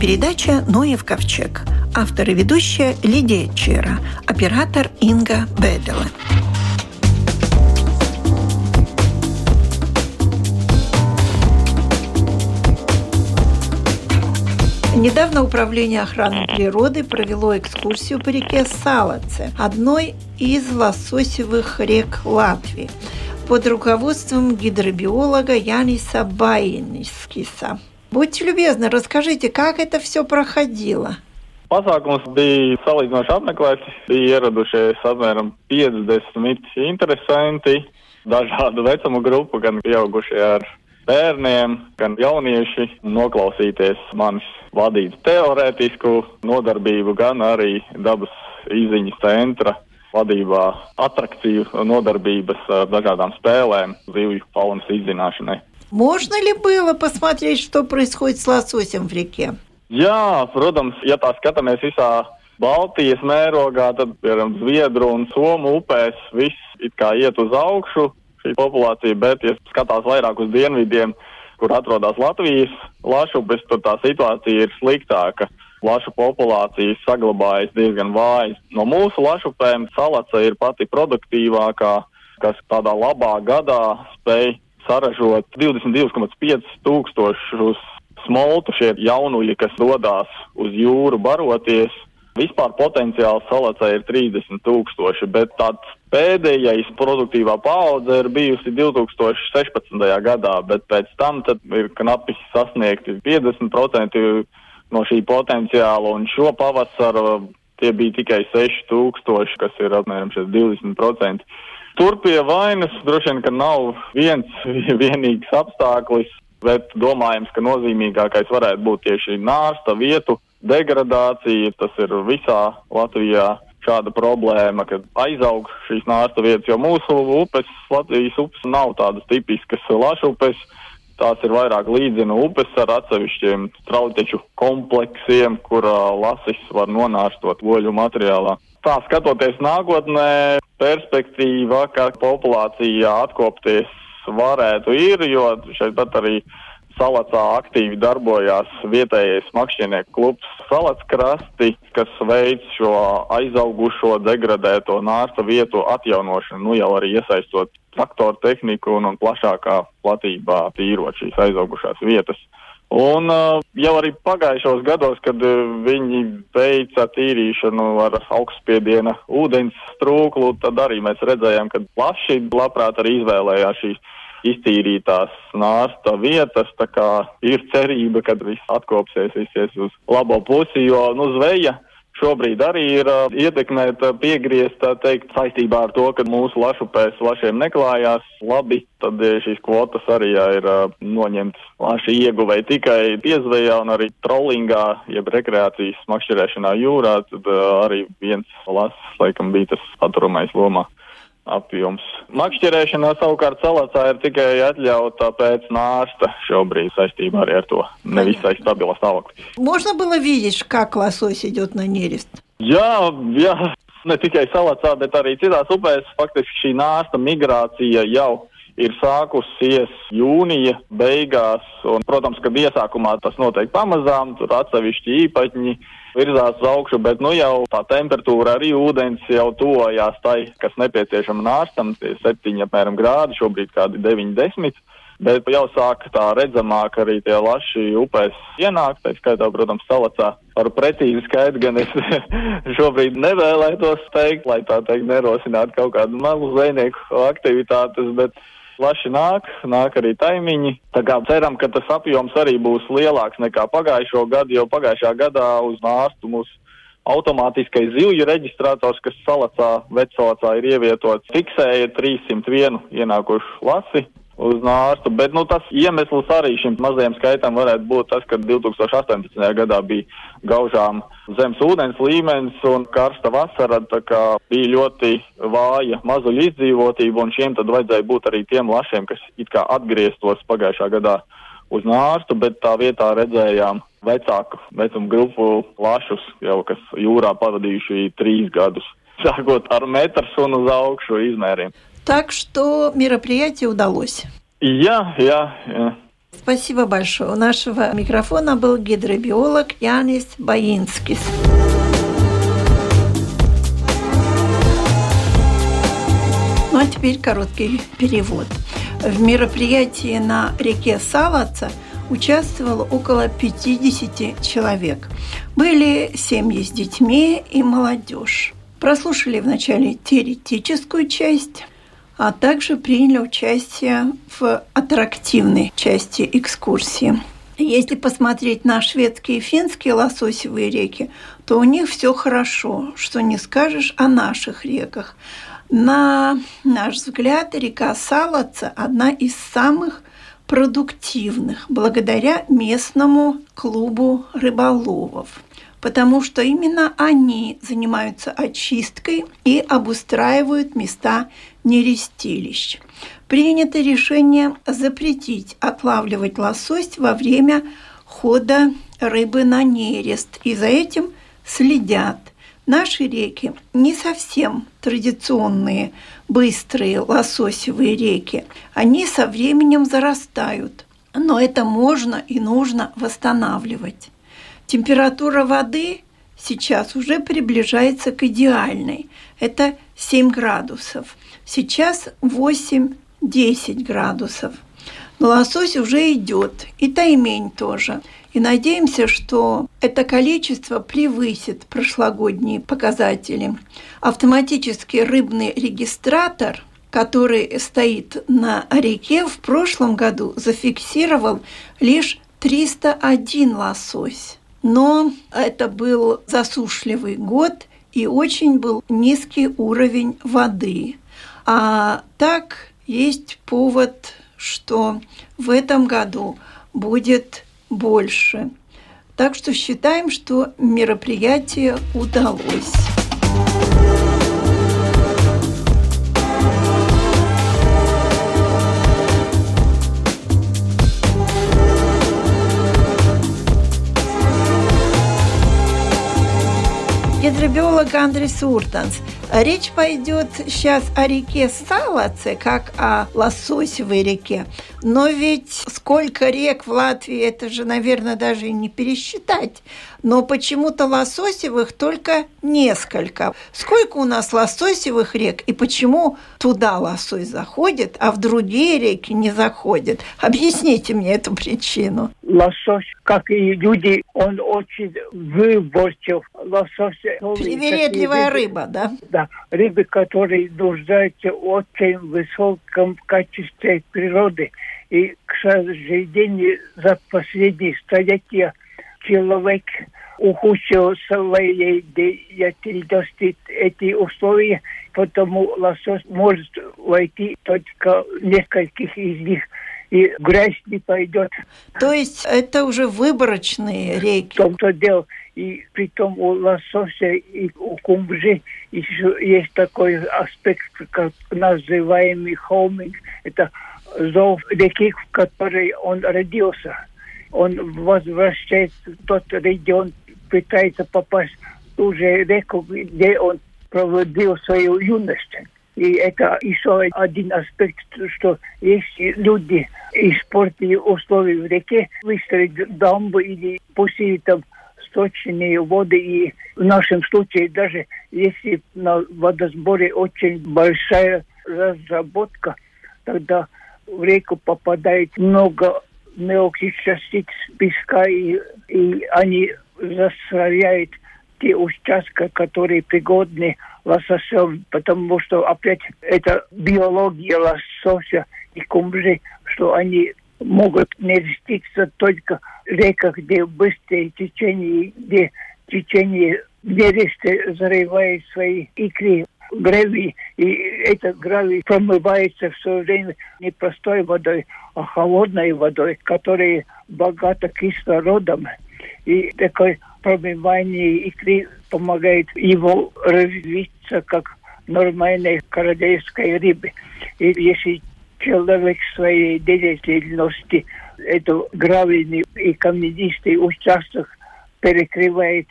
передача «Ноев ковчег». Автор и ведущая Лидия Чера. Оператор Инга Бедела. Недавно Управление охраны природы провело экскурсию по реке Салаце, одной из лососевых рек Латвии, под руководством гидробиолога Яниса Байнискиса. Будьте любезны, расскажите, как это все проходило? Pasākums bija salīdzinoši apmeklēts. Bija ieradušies apmēram 50 interesanti, dažādu vecumu grupu, gan pieaugušie ar bērniem, gan jaunieši noklausīties manis vadītu teorētisku nodarbību, gan arī dabas izziņas centra vadībā atrakciju nodarbības ar dažādām spēlēm, zivju faunas izzināšanai. Можно ли было посмотреть, что происходит с лососем в реке? Jā, protams, ja tā skatāmies visā Baltijas mērogā, tad, piemēram, Zviedru un Somu upēs viss it kā iet uz augšu, šī populācija, bet, ja skatās vairāk uz dienvidiem, kur atrodas Latvijas lašupes, tad tā situācija ir sliktāka. Lašu populācija saglabājas diezgan vājas. No mūsu lašupēm salaca ir pati produktīvākā, kas tādā labā gadā spēj saražot 22,5 tūkstošus smoltu šie jaunuļi, kas dodas uz jūru baroties. Vispār potenciāls salacē ir 30 tūkstoši, bet tāds pēdējais produktīvā paudze ir bijusi 2016. gadā, bet pēc tam ir knapi sasniegti 50% no šī potenciāla, un šo pavasaru tie bija tikai 6000, kas ir apmēram 20%. Tur pie vainas droši vien, ka nav viens vienīgs apstākļis, bet domājams, ka nozīmīgākais varētu būt tieši nārsta vietu degradācija. Tas ir visā Latvijā šāda problēma, kad aizauga šīs nārsta vietas, jo mūsu upes, Latvijas upes nav tādas tipiskas lašupes. Tās ir vairāk līdzina upes ar atsevišķiem strauteču kompleksiem, kur uh, lasis var nonārstot oļu materiālā. Tā skatoties nākotnē, perspektīva, ka populācija atkopties varētu ir, jo šeit pat arī salacā aktīvi darbojās vietējais makšķernieku klubs Salats krasti, kas veids šo aizaugušo degradēto nārsta vietu atjaunošanu, nu jau arī iesaistot traktoru tehniku un, un plašākā platībā tīrot šīs aizaugušās vietas. Un uh, jau arī pagājušos gados, kad uh, viņi veica tīrīšanu ar augstspiediena ūdens trūklu, tad arī mēs redzējām, ka plaši labprāt arī izvēlējās šīs iztīrītās nārsta vietas, tā kā ir cerība, ka viss atkopsies, visies uz labo pusi, jo, nu, zveja šobrīd arī ir uh, ietekmēta, piegriezta, teikt, saistībā ar to, ka mūsu lašupēs lašiem neklājās. Labi, tad šīs kvotas arī ir uh, noņemtas laši ieguvēji tikai piezvejā un arī trollingā, jeb rekreācijas makšķerēšanā jūrā, tad uh, arī viens lasis, laikam, bija tas paturumais lomā apjoms. Makšķerēšanā savukārt salacā ir tikai atļauta pēc nārsta šobrīd saistībā arī ar to nevisai stabila stāvokli. Можно было видеть, как лосось идет на нерест? Jā, jā, ne tikai salacā, bet arī citās upēs faktiski šī nārsta migrācija jau ir sākusies jūnija beigās, un, protams, ka iesākumā tas notiek pamazām, tur atsevišķi īpaņi virzās uz augšu, bet nu jau tā temperatūra arī ūdens jau tojās tai, kas nepieciešama nārstam, tie septiņi apmēram grādi, šobrīd kādi 90. Bet jau sāk tā redzamāk arī tie laši upēs ienākt, tā skaitā, protams, salacā. Ar precīzi skaitu gan es šobrīd nevēlētos teikt, lai tā teikt nerosinātu kaut kādu malu zvejnieku aktivitātes, bet plaši nāk, nāk arī taimiņi. Tā kā ceram, ka tas apjoms arī būs lielāks nekā pagājušo gadu, jo pagājušā gadā uz nārstu mūsu automātiskais zivju reģistrators, kas salacā, vecsalacā ir ievietots, fiksēja 301 ienākušu lasi uz nārstu, bet nu, tas iemesls arī šim mazajam skaitam varētu būt tas, ka 2018. gadā bija gaužām zemes ūdens līmenis un karsta vasara, tā kā bija ļoti vāja mazuļu izdzīvotība, un šiem tad vajadzēja būt arī tiem lašiem, kas it kā atgrieztos pagājušā gadā uz nārstu, bet tā vietā redzējām vecāku vecumu grupu lašus, jau kas jūrā pavadījuši trīs gadus, sākot ar metrs un uz augšu izmēriem. Так что мероприятие удалось. Jā, jā, jā. спасибо большое. У нашего микрофона был гидробиолог Янис Баинскис. Ну а теперь короткий перевод. В мероприятии на реке Салаца участвовало около 50 человек. Были семьи с детьми и молодежь. Прослушали вначале теоретическую часть, а также приняли участие в аттрактивной части экскурсии. Если посмотреть на шведские и финские лососевые реки, то у них все хорошо, что не скажешь о наших реках. На наш взгляд, река Салаца – одна из самых продуктивных благодаря местному клубу рыболовов потому что именно они занимаются очисткой и обустраивают места нерестилищ. Принято решение запретить отлавливать лосось во время хода рыбы на нерест, и за этим следят. Наши реки не совсем традиционные, быстрые лососевые реки. Они со временем зарастают, но это можно и нужно восстанавливать. Температура воды сейчас уже приближается к идеальной. Это 7 градусов. Сейчас 8-10 градусов. Но лосось уже идет, и таймень тоже. И надеемся, что это количество превысит прошлогодние показатели. Автоматический рыбный регистратор, который стоит на реке, в прошлом году зафиксировал лишь 301 лосось. Но это был засушливый год и очень был низкий уровень воды. А так есть повод, что в этом году будет больше. Так что считаем, что мероприятие удалось. Гидробиолог Андрес Уртанс. Речь пойдет сейчас о реке Салаце, как о лососевой реке. Но ведь сколько рек в Латвии, это же, наверное, даже и не пересчитать. Но почему-то лососевых только несколько. Сколько у нас лососевых рек и почему туда лосось заходит, а в другие реки не заходит? Объясните мне эту причину. Лосось, как и люди, он очень выборчив. Лосось... Привередливая рыба, да? Да, рыбы, которые нуждаются очень высоком качестве природы. И, к сожалению, за последние столетия человек ухудшил своей деятельности эти условия, потому лосось может войти только нескольких из них и грязь не пойдет. То есть это уже выборочные реки? В том-то дело. И при том у лосося и у кумбжи еще есть такой аспект, как называемый холминг. Это зов реки, в которой он родился. Он возвращается в тот регион, пытается попасть в ту же реку, где он проводил свою юность. И это еще один аспект, что если люди испортили условия в реке, выстроить дамбу или пустить там сточные воды. И в нашем случае даже если на водосборе очень большая разработка, тогда в реку попадает много мелких частиц песка, и, и они засоряют те участки, которые пригодны лососем, потому что опять это биология лосося и кумжи, что они могут нереститься только в реках, где быстрые течения, где течение нересты зарывает свои икры гравий, и этот гравий промывается все время не простой водой, а холодной водой, которая богата кислородом. И такое промывание икры помогает его развиться как нормальной королевской рыбы. И если человек своей деятельности эту гравийный и каменистый участок перекрывает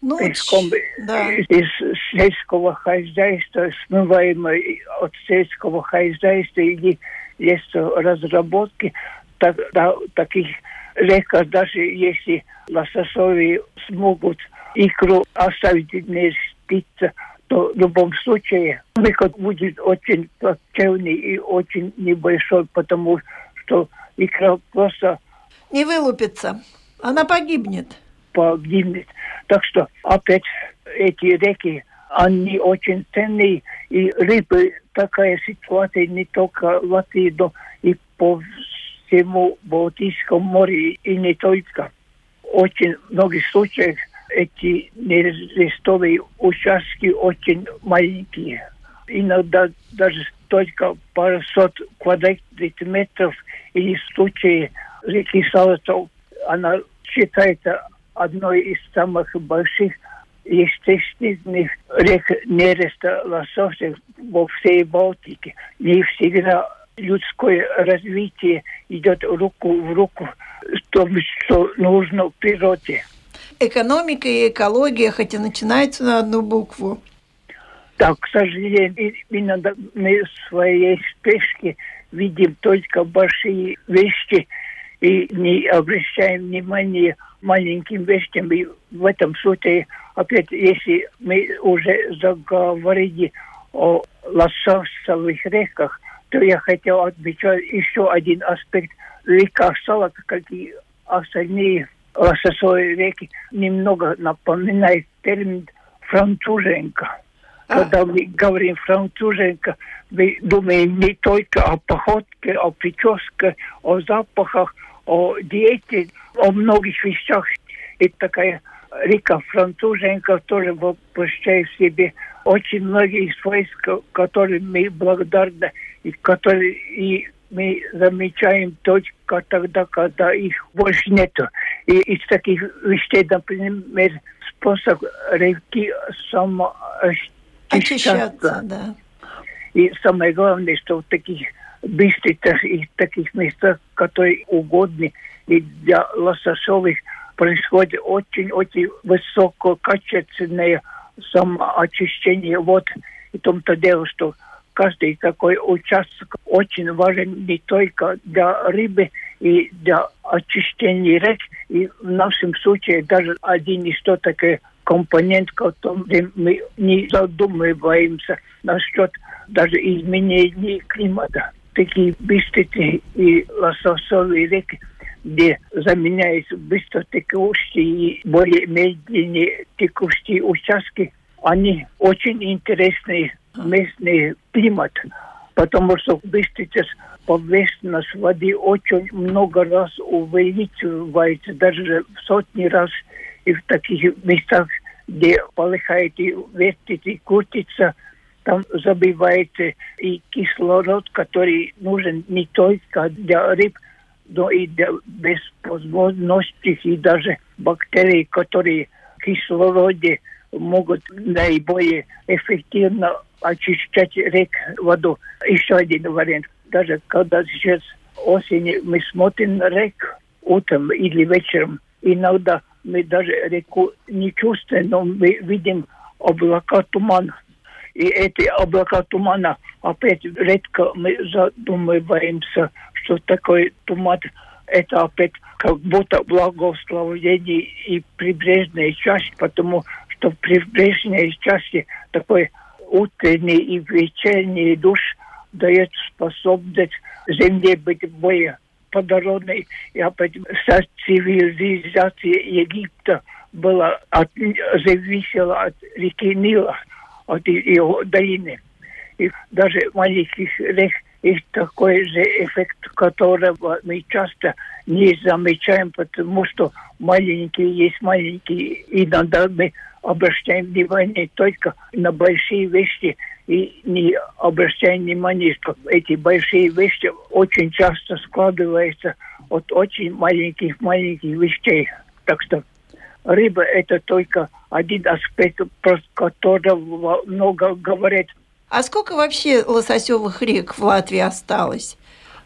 ну, песком да. из сельского хозяйства, смываемой от сельского хозяйства или есть разработки, тогда таких реках, даже если лососови смогут икру оставить не спиться, то в любом случае выход будет очень плачевный и очень небольшой, потому что икра просто... Не вылупится, она погибнет. Погибнет. Так что опять эти реки, они очень ценные, и рыбы такая ситуация не только в Латвии, но и по всему Балтийскому морю, и не только. Очень многих случаях эти нерестовые участки очень маленькие. Иногда даже только пару сот квадратных метров или в случае реки Салатов она считается одной из самых больших естественных рек нереста лососев во всей Балтике. Не всегда людское развитие идет руку в руку с том, что нужно природе. Экономика и экология, хотя начинаются на одну букву. Да, к сожалению, иногда мы в своей спешке видим только большие вещи и не обращаем внимания маленьким вещам. И в этом случае, опять, если мы уже заговорили о лососовых реках, то я хотел отмечать еще один аспект. Река Салат, как и остальные лососовые реки, немного напоминает термин француженка. А. Когда мы говорим француженка, мы думаем не только о походке, о прическе, о запахах, о диете, о многих вещах. И такая река француженка тоже воплощает в себе очень многие свойства, которым мы благодарны и которые и мы замечаем только тогда, когда их больше нету. И из таких вещей, например, способ реки самоочищаться. да. И самое главное, что в таких быстрых и таких местах, которые угодны и для лососовых, происходит очень-очень высококачественное самоочищение. Вот и том-то дело, что каждый такой участок очень важен не только для рыбы и для очищения рек, и в нашем случае даже один из что такой компонент, который мы не задумываемся насчет даже изменения климата. Такие быстрые и лососовые реки, где заменяются быстро текущие и более медленнее текущие участки, они очень интересные местный климат, потому что Быстрица поверхность воды очень много раз увеличивается, даже в сотни раз. И в таких местах, где полыхает и вертит и крутится, там забивается и кислород, который нужен не только для рыб, но и для беспозвонностей и даже бактерий, которые в кислороде могут наиболее эффективно очищать рек воду. Еще один вариант. Даже когда сейчас осенью мы смотрим на рек утром или вечером, иногда мы даже реку не чувствуем, но мы видим облака тумана. И эти облака тумана опять редко мы задумываемся, что такое туман. Это опять как будто благословение и прибрежная часть, потому что в прибрежной части такой утренний и вечерний душ дает способность земле быть более подородной. И опять вся цивилизация Египта была от, зависела от реки Нила, от ее долины. И даже маленьких рек есть такой же эффект, которого мы часто не замечаем, потому что маленькие есть маленькие. И иногда мы обращаем внимание только на большие вещи и не обращаем внимания, что эти большие вещи очень часто складываются от очень маленьких-маленьких вещей. Так что рыба – это только один аспект, про которого много говорят. А сколько вообще лососевых рек в Латвии осталось?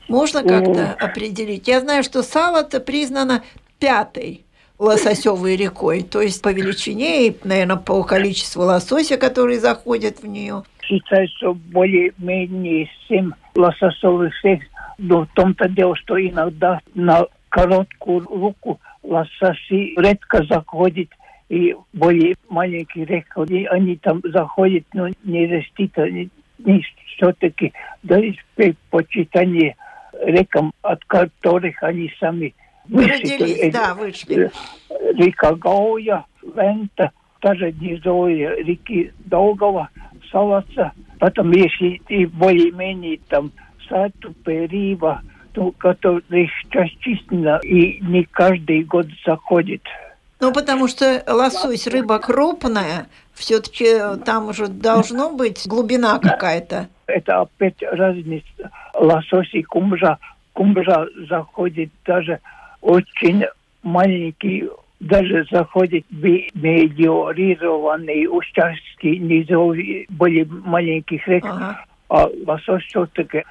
Можно как-то определить? Я знаю, что Сало-то признано пятой лососевой рекой, то есть по величине и, наверное, по количеству лосося, которые заходят в нее. Считаю, что более-менее семь лососевых рек Но в том-то дело, что иногда на короткую руку лососи редко заходит и более маленькие реки, они там заходят, но не растит, они не все-таки дают предпочитание рекам, от которых они сами вышли. Родились, да, вышли. Река Гауя, Вента, даже низовые реки Долгова, Салаца, потом если и более-менее там Сату, Перива, ну, которых частично и не каждый год заходит. Ну, потому что лосось рыба крупная, все-таки там уже должно быть глубина какая-то. Это опять разница. Лосось и кумжа. Кумжа заходит даже очень маленький, даже заходит мелиорированные участки низовые, более маленьких рек. Ага. А лосось все-таки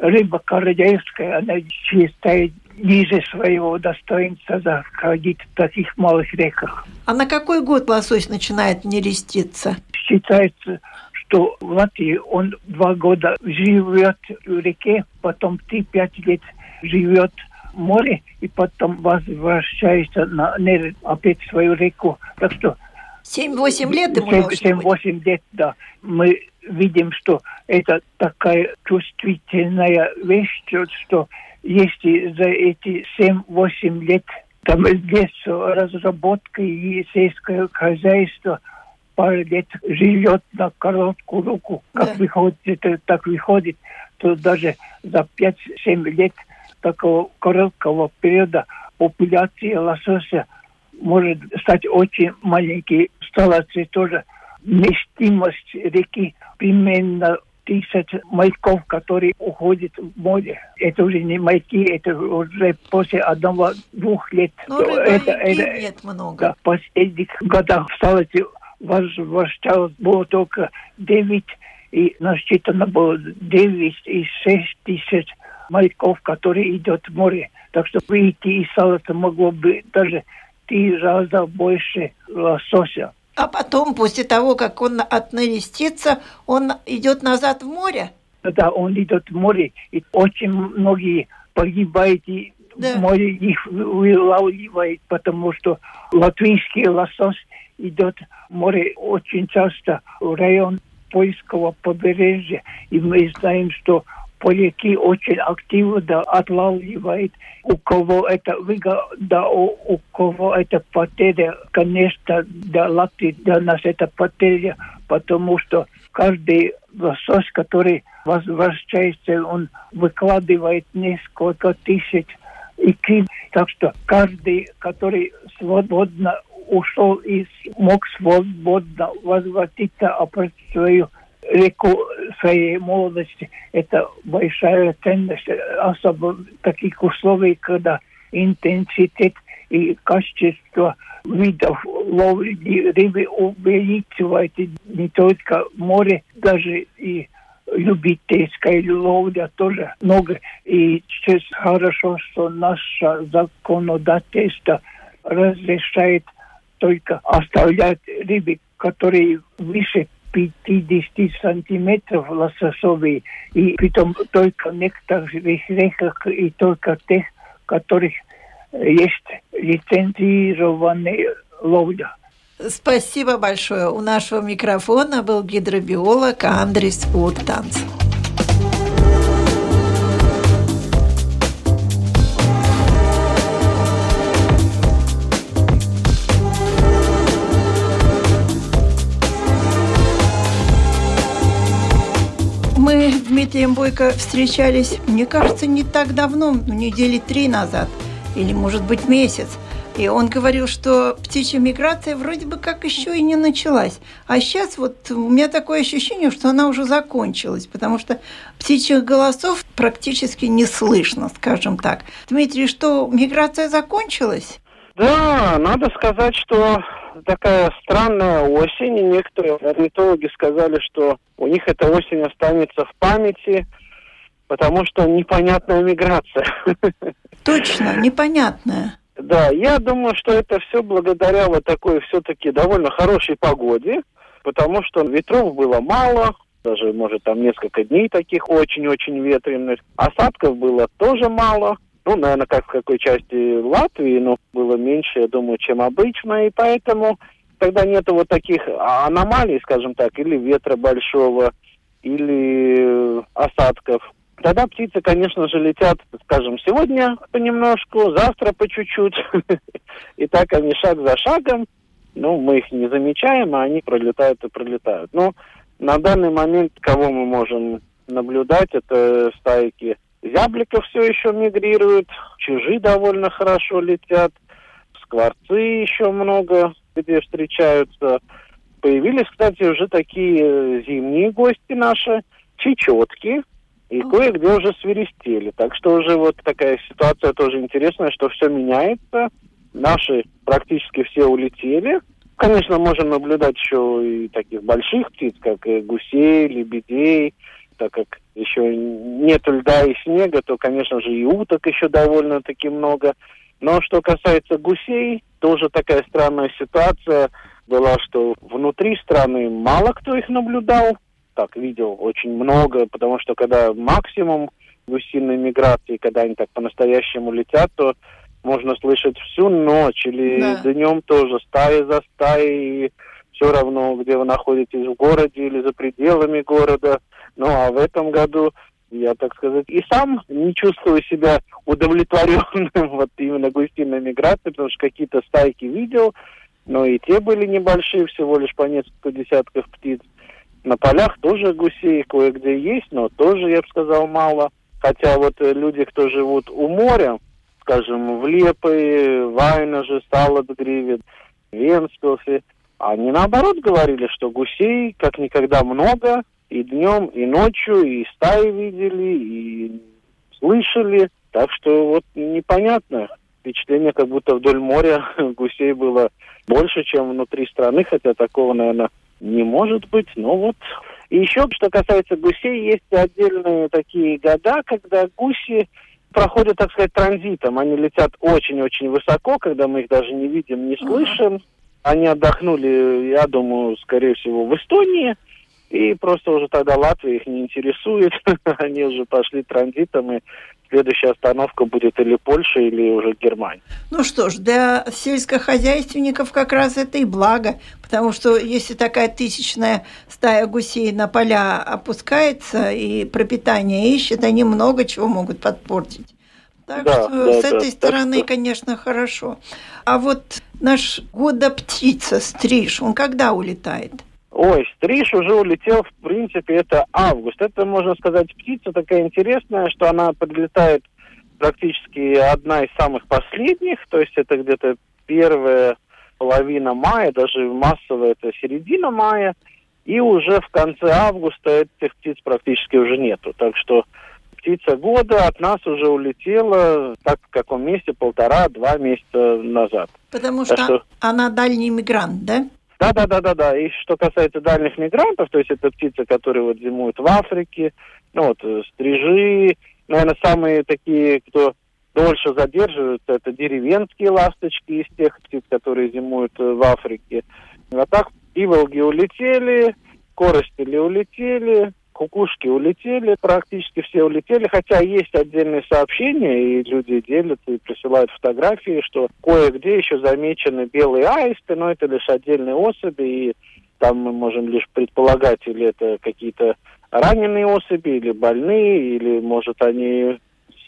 рыба королевская, она считает ниже своего достоинства заходить в таких малых реках. А на какой год лосось начинает нереститься? Считается, что в Латвии он два года живет в реке, потом три-пять лет живет в море, и потом возвращается на опять в свою реку. Так что 7-8 лет ему 7-8 лет, да. Мы видим, что это такая чувствительная вещь, что если за эти 7-8 лет там без разработки и сельское хозяйство пару лет живет на короткую руку, как да. выходит, это так выходит, то даже за 5-7 лет такого короткого периода популяция лосося может стать очень маленький. Столицы тоже вместимость реки примерно тысяч маяков, которые уходят в море. Это уже не маяки, это уже после одного-двух лет. Ну, это, это, нет много. Да, в последних годах в столице возвращалось было только 9, и насчитано было 9 и 6 тысяч маяков, которые идут в море. Так что выйти из столицы могло бы даже три раза больше лосося. А потом, после того, как он отнарестится, он идет назад в море? Да, он идет в море, и очень многие погибают, и да. море их вылавливает, потому что латвийский лосось идет в море очень часто в район польского побережья, и мы знаем, что поляки очень активно отлавливают. У кого это выгода, у, у кого это потеря, конечно, для Латвии, для нас это потеря, потому что каждый лосось, который возвращается, он выкладывает несколько тысяч икрин. Так что каждый, который свободно ушел и мог свободно возвратиться, опять свою реку своей молодости. Это большая ценность, особо в таких условиях, когда интенситет и качество видов ловли рыбы увеличивается не только море, даже и любительская ловля тоже много. И сейчас хорошо, что наше законодательство разрешает только оставлять рыбы, которые выше 50 сантиметров лососовые, и притом только некоторых реках и только тех, которых есть лицензированные ловля. Спасибо большое. У нашего микрофона был гидробиолог Андрис Уртанц. Мы с Дмитрием Бойко встречались, мне кажется, не так давно, ну, недели три назад, или, может быть, месяц. И он говорил, что птичья миграция вроде бы как еще и не началась. А сейчас вот у меня такое ощущение, что она уже закончилась, потому что птичьих голосов практически не слышно, скажем так. Дмитрий, что миграция закончилась? Да, надо сказать, что такая странная осень, и некоторые орнитологи сказали, что у них эта осень останется в памяти, потому что непонятная миграция. Точно, непонятная. Да, я думаю, что это все благодаря вот такой все-таки довольно хорошей погоде, потому что ветров было мало, даже, может, там несколько дней таких очень-очень ветреных. Осадков было тоже мало. Ну, наверное, как в какой части Латвии, но было меньше, я думаю, чем обычно. И поэтому тогда нету вот таких аномалий, скажем так, или ветра большого, или осадков. Тогда птицы, конечно же, летят, скажем, сегодня понемножку, завтра по чуть-чуть. И так они шаг за шагом. Ну, мы их не замечаем, а они пролетают и пролетают. Но на данный момент, кого мы можем наблюдать, это стайки зябликов все еще мигрируют, чужие довольно хорошо летят, скворцы еще много где встречаются. Появились, кстати, уже такие зимние гости наши, чечетки, и кое-где уже свиристели. Так что уже вот такая ситуация тоже интересная, что все меняется. Наши практически все улетели. Конечно, можем наблюдать еще и таких больших птиц, как гусей, лебедей, так как еще нет льда и снега, то, конечно же, и уток еще довольно-таки много. Но что касается гусей, тоже такая странная ситуация была, что внутри страны мало кто их наблюдал, так видел очень много, потому что когда максимум гусиной миграции, когда они так по-настоящему летят, то можно слышать всю ночь или да. днем тоже стаи за стаей, все равно, где вы находитесь, в городе или за пределами города. Ну а в этом году я, так сказать, и сам не чувствую себя удовлетворенным вот именно гусиной миграцией, потому что какие-то стайки видел, но и те были небольшие, всего лишь по несколько десятков птиц. На полях тоже гусей кое-где есть, но тоже, я бы сказал, мало. Хотя вот э, люди, кто живут у моря, скажем, в Лепе, Вайнаже, Саладгриве, Венспилсе, они наоборот говорили, что гусей как никогда много, и днем, и ночью, и стаи видели, и слышали. Так что вот непонятно. Впечатление, как будто вдоль моря гусей было больше, чем внутри страны, хотя такого, наверное, не может быть. Но вот. И еще, что касается гусей, есть отдельные такие года, когда гуси проходят, так сказать, транзитом. Они летят очень-очень высоко, когда мы их даже не видим, не слышим. Они отдохнули, я думаю, скорее всего, в Эстонии. И просто уже тогда Латвия их не интересует. Они уже пошли транзитом, и следующая остановка будет или Польша, или уже Германия. Ну что ж, для сельскохозяйственников как раз это и благо, потому что если такая тысячная стая гусей на поля опускается и пропитание ищет, они много чего могут подпортить. Так да, что да, с да, этой стороны, что... конечно, хорошо. А вот наш года птица стриж, он когда улетает? Ой, стриж уже улетел, в принципе, это август. Это, можно сказать, птица такая интересная, что она подлетает практически одна из самых последних, то есть это где-то первая половина мая, даже массово это середина мая, и уже в конце августа этих птиц практически уже нету. Так что птица года от нас уже улетела, так в каком месте, полтора-два месяца назад. Потому что, что она дальний мигрант, да? Да, да, да, да, да. И что касается дальних мигрантов, то есть это птицы, которые вот зимуют в Африке, ну вот э, стрижи, наверное, самые такие, кто дольше задерживаются, это деревенские ласточки из тех птиц, которые зимуют э, в Африке. А так иволги улетели, коростели улетели, кукушки улетели, практически все улетели, хотя есть отдельные сообщения, и люди делятся и присылают фотографии, что кое-где еще замечены белые аисты, но это лишь отдельные особи, и там мы можем лишь предполагать, или это какие-то раненые особи, или больные, или, может, они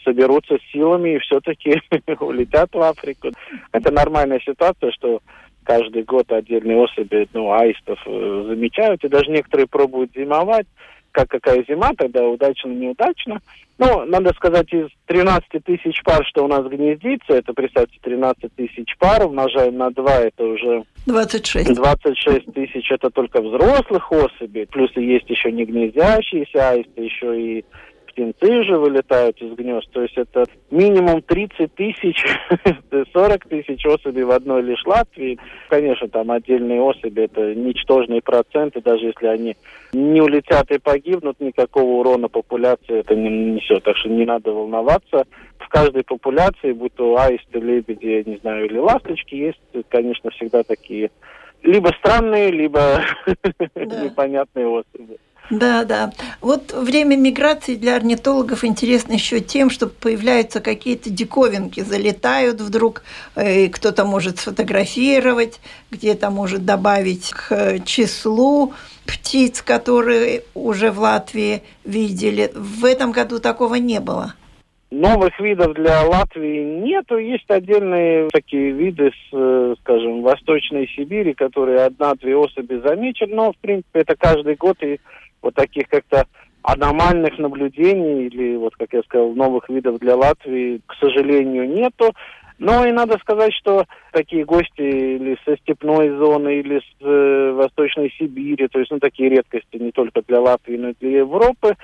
соберутся силами и все-таки улетят в Африку. Это нормальная ситуация, что каждый год отдельные особи ну, аистов э, замечают, и даже некоторые пробуют зимовать как какая зима, тогда удачно, неудачно. Ну, надо сказать, из 13 тысяч пар, что у нас гнездится, это, представьте, 13 тысяч пар, умножаем на 2, это уже... 26. 26 тысяч, это только взрослых особей, плюс есть еще не гнездящиеся аисты, еще и птенцы же вылетают из гнезд. То есть это минимум 30 тысяч, 40 тысяч особей в одной лишь Латвии. Конечно, там отдельные особи, это ничтожные проценты, даже если они не улетят и погибнут, никакого урона популяции это не несет. Так что не надо волноваться. В каждой популяции, будь то аисты, лебеди, не знаю, или ласточки, есть, конечно, всегда такие либо странные, либо непонятные особи. Да, да. Вот время миграции для орнитологов интересно еще тем, что появляются какие-то диковинки, залетают вдруг, э, и кто-то может сфотографировать, где-то может добавить к числу птиц, которые уже в Латвии видели. В этом году такого не было. Новых видов для Латвии нету. Есть отдельные такие виды, с, э, скажем, Восточной Сибири, которые одна-две особи замечены, но, в принципе, это каждый год, и вот таких как-то аномальных наблюдений или, вот как я сказал, новых видов для Латвии, к сожалению, нету. Но и надо сказать, что такие гости или со степной зоны, или с э, Восточной Сибири, то есть ну, такие редкости не только для Латвии, но и для Европы,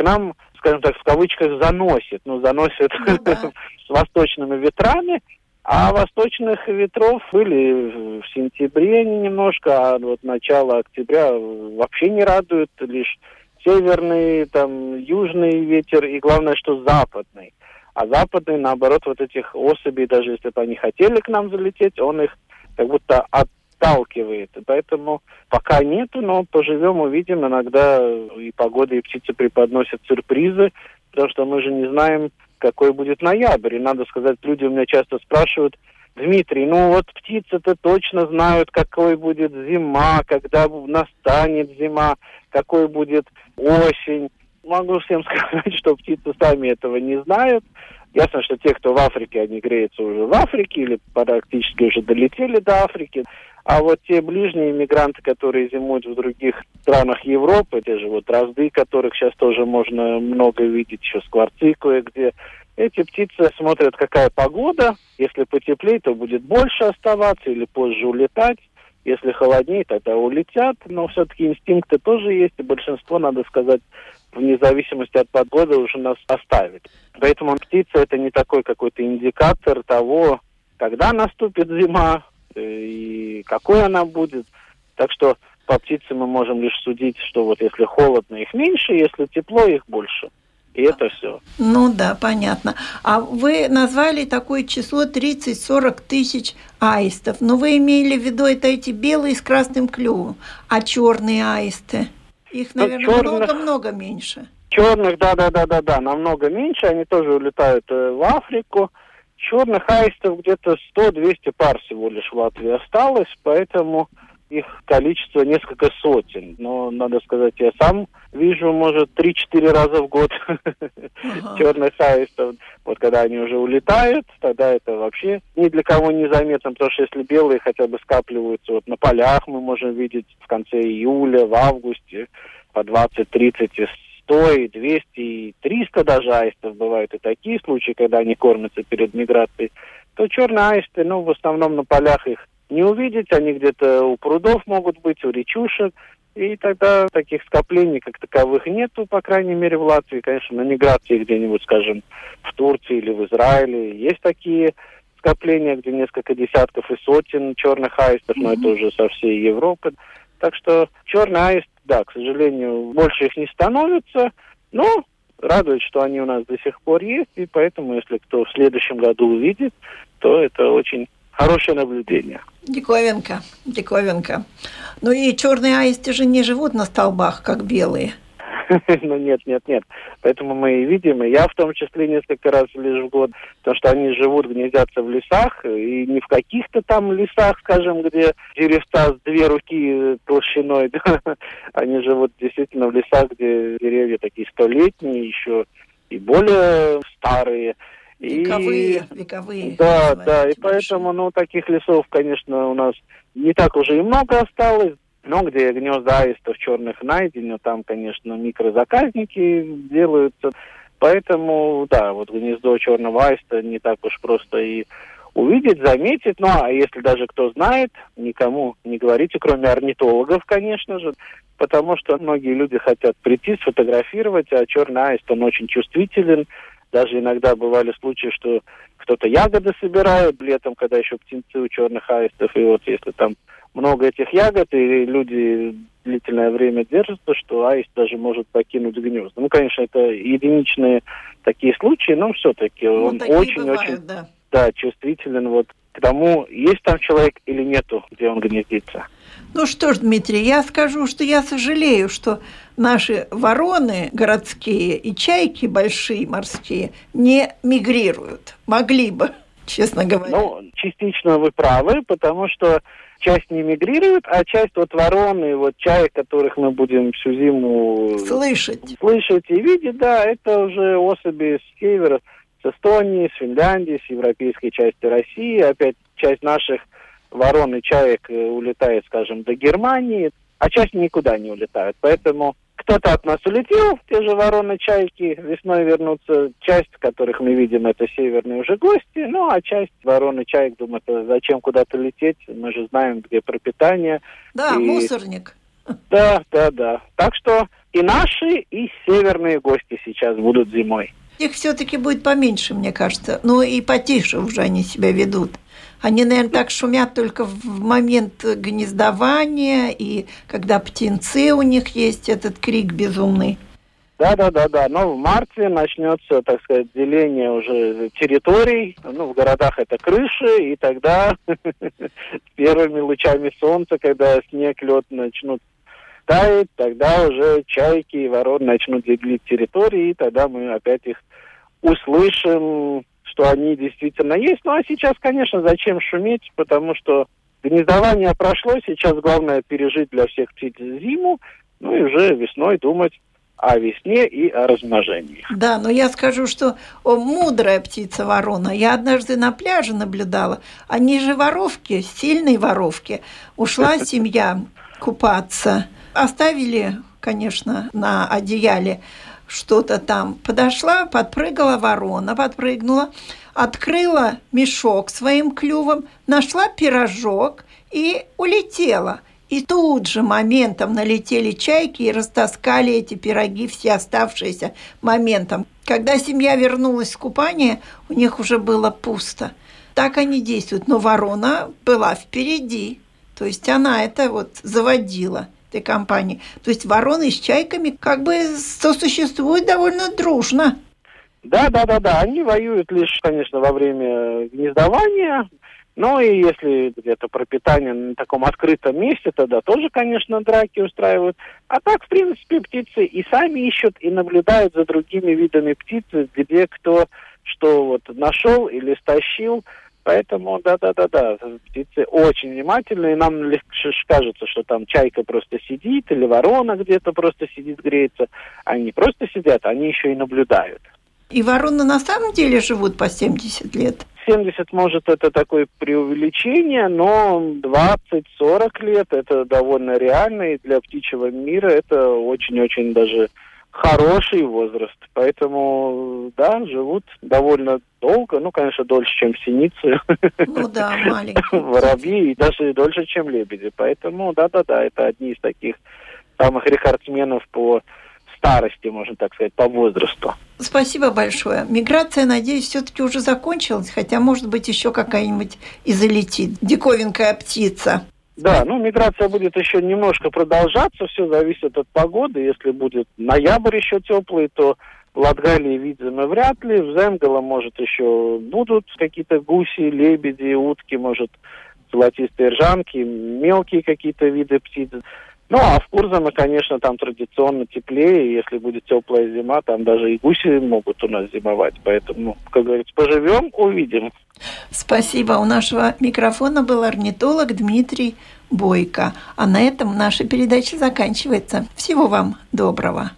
к нам скажем так, в кавычках заносит. Ну, заносит ну, да. с восточными ветрами. А восточных ветров были в сентябре немножко, а вот начало октября вообще не радует, лишь северный, там, южный ветер и главное, что западный. А западный, наоборот, вот этих особей, даже если бы они хотели к нам залететь, он их как будто от отталкивает. Поэтому пока нету, но поживем, увидим. Иногда и погода, и птицы преподносят сюрпризы, потому что мы же не знаем, какой будет ноябрь. И надо сказать, люди у меня часто спрашивают, Дмитрий, ну вот птицы-то точно знают, какой будет зима, когда настанет зима, какой будет осень. Могу всем сказать, что птицы сами этого не знают. Ясно, что те, кто в Африке, они греются уже в Африке или практически уже долетели до Африки. А вот те ближние иммигранты, которые зимуют в других странах Европы, те же вот разды, которых сейчас тоже можно много видеть, еще скворцы кое-где, эти птицы смотрят, какая погода. Если потеплее, то будет больше оставаться или позже улетать. Если холоднее, тогда улетят. Но все-таки инстинкты тоже есть, и большинство, надо сказать, вне зависимости от погоды уже нас оставит. Поэтому птица это не такой какой-то индикатор того, когда наступит зима, и какой она будет. Так что по птицам мы можем лишь судить, что вот если холодно, их меньше, если тепло, их больше. И это все. Ну да, понятно. А вы назвали такое число 30-40 тысяч аистов. Но вы имели в виду это эти белые с красным клювом. А черные аисты? Их, ну, наверное, много-много меньше. Черных, да-да-да-да-да, намного меньше. Они тоже улетают э, в Африку. Черных аистов где-то 100-200 пар всего лишь в Латвии осталось, поэтому их количество несколько сотен. Но, надо сказать, я сам вижу, может, 3-4 раза в год ага. черных аистов. Вот когда они уже улетают, тогда это вообще ни для кого не заметно, потому что если белые хотя бы скапливаются вот на полях, мы можем видеть в конце июля, в августе по 20-30 100, и 200, и 300 даже аистов бывают и такие случаи, когда они кормятся перед миграцией, то черные аисты, ну, в основном на полях их не увидеть, они где-то у прудов могут быть, у речушек, и тогда таких скоплений как таковых нету, по крайней мере, в Латвии. Конечно, на миграции где-нибудь, скажем, в Турции или в Израиле есть такие скопления, где несколько десятков и сотен черных аистов, mm-hmm. но это уже со всей Европы. Так что черный аист да, к сожалению, больше их не становится, но радует, что они у нас до сих пор есть, и поэтому, если кто в следующем году увидит, то это очень хорошее наблюдение. Диковинка, диковинка. Ну и черные аисты же не живут на столбах, как белые. Ну нет, нет, нет. Поэтому мы и видим, и я в том числе несколько раз лишь в год, потому что они живут, гнездятся в лесах, и не в каких-то там лесах, скажем, где деревца с две руки толщиной, да. они живут действительно в лесах, где деревья такие столетние еще и более старые. Вековые, и, вековые. Да, да, и поэтому, ну, таких лесов, конечно, у нас не так уже и много осталось. Но где гнезда аистов черных найдено, там, конечно, микрозаказники делаются. Поэтому, да, вот гнездо черного аиста не так уж просто и увидеть, заметить. Ну, а если даже кто знает, никому не говорите, кроме орнитологов, конечно же, потому что многие люди хотят прийти, сфотографировать, а черный аист, он очень чувствителен. Даже иногда бывали случаи, что кто-то ягоды собирает летом, когда еще птенцы у черных аистов, и вот если там много этих ягод, и люди длительное время держатся, что аист даже может покинуть гнезда. Ну, конечно, это единичные такие случаи, но все-таки ну, он очень-очень да. да, чувствителен вот к тому, есть там человек или нету, где он гнездится. Ну что ж, Дмитрий, я скажу, что я сожалею, что наши вороны городские и чайки большие морские не мигрируют. Могли бы, честно говоря. Ну, частично вы правы, потому что часть не мигрирует, а часть вот вороны, вот чаек, которых мы будем всю зиму слышать, слышать и видеть, да, это уже особи с севера, с Эстонии, с Финляндии, с европейской части России. Опять часть наших ворон и чаек э, улетает, скажем, до Германии, а часть никуда не улетают. Поэтому кто-то от нас улетел, те же вороны, чайки, весной вернутся. Часть, которых мы видим, это северные уже гости, ну а часть вороны, чаек думают, «А зачем куда-то лететь, мы же знаем, где пропитание. Да, и... мусорник. Да, да, да. Так что и наши, и северные гости сейчас будут зимой. Их все-таки будет поменьше, мне кажется. Ну и потише уже они себя ведут. Они, наверное, так шумят только в момент гнездования и когда птенцы у них есть, этот крик безумный. Да, да, да, да. Но в марте начнется, так сказать, деление уже территорий. Ну, в городах это крыши, и тогда первыми лучами солнца, когда снег, лед начнут таять, тогда уже чайки и ворон начнут делить территории, и тогда мы опять их услышим что они действительно есть. Ну а сейчас, конечно, зачем шуметь, потому что гнездование прошло, сейчас главное пережить для всех птиц зиму, ну и уже весной думать о весне и о размножении. Да, но я скажу, что о, мудрая птица ворона. Я однажды на пляже наблюдала. Они же воровки, сильные воровки. Ушла семья купаться. Оставили, конечно, на одеяле что-то там. Подошла, подпрыгала ворона, подпрыгнула, открыла мешок своим клювом, нашла пирожок и улетела. И тут же моментом налетели чайки и растаскали эти пироги, все оставшиеся моментом. Когда семья вернулась с купания, у них уже было пусто. Так они действуют. Но ворона была впереди. То есть она это вот заводила – этой компании. То есть вороны с чайками как бы сосуществуют довольно дружно. Да, да, да, да. Они воюют лишь, конечно, во время гнездования. Ну и если где-то пропитание на таком открытом месте, тогда тоже, конечно, драки устраивают. А так, в принципе, птицы и сами ищут, и наблюдают за другими видами птиц, где кто что вот нашел или стащил. Поэтому, да-да-да-да, птицы очень внимательные. Нам легче кажется, что там чайка просто сидит или ворона где-то просто сидит, греется. Они просто сидят, они еще и наблюдают. И вороны на самом деле живут по 70 лет? 70, может, это такое преувеличение, но 20-40 лет это довольно реально, и для птичьего мира это очень-очень даже хороший возраст. Поэтому, да, живут довольно долго. Ну, конечно, дольше, чем синицы. Ну да, маленькие. Воробьи и даже дольше, чем лебеди. Поэтому, да-да-да, это одни из таких самых рекордсменов по старости, можно так сказать, по возрасту. Спасибо большое. Миграция, надеюсь, все-таки уже закончилась, хотя, может быть, еще какая-нибудь и залетит. Диковинкая птица. Да, ну миграция будет еще немножко продолжаться, все зависит от погоды. Если будет ноябрь еще теплый, то Латгалии видимо вряд ли, в Земгало, может, еще будут какие-то гуси, лебеди, утки, может, золотистые ржанки, мелкие какие-то виды птиц. Ну, а в Курзаме, конечно, там традиционно теплее, если будет теплая зима, там даже и гуси могут у нас зимовать. Поэтому, как говорится, поживем, увидим. Спасибо. У нашего микрофона был орнитолог Дмитрий Бойко. А на этом наша передача заканчивается. Всего вам доброго.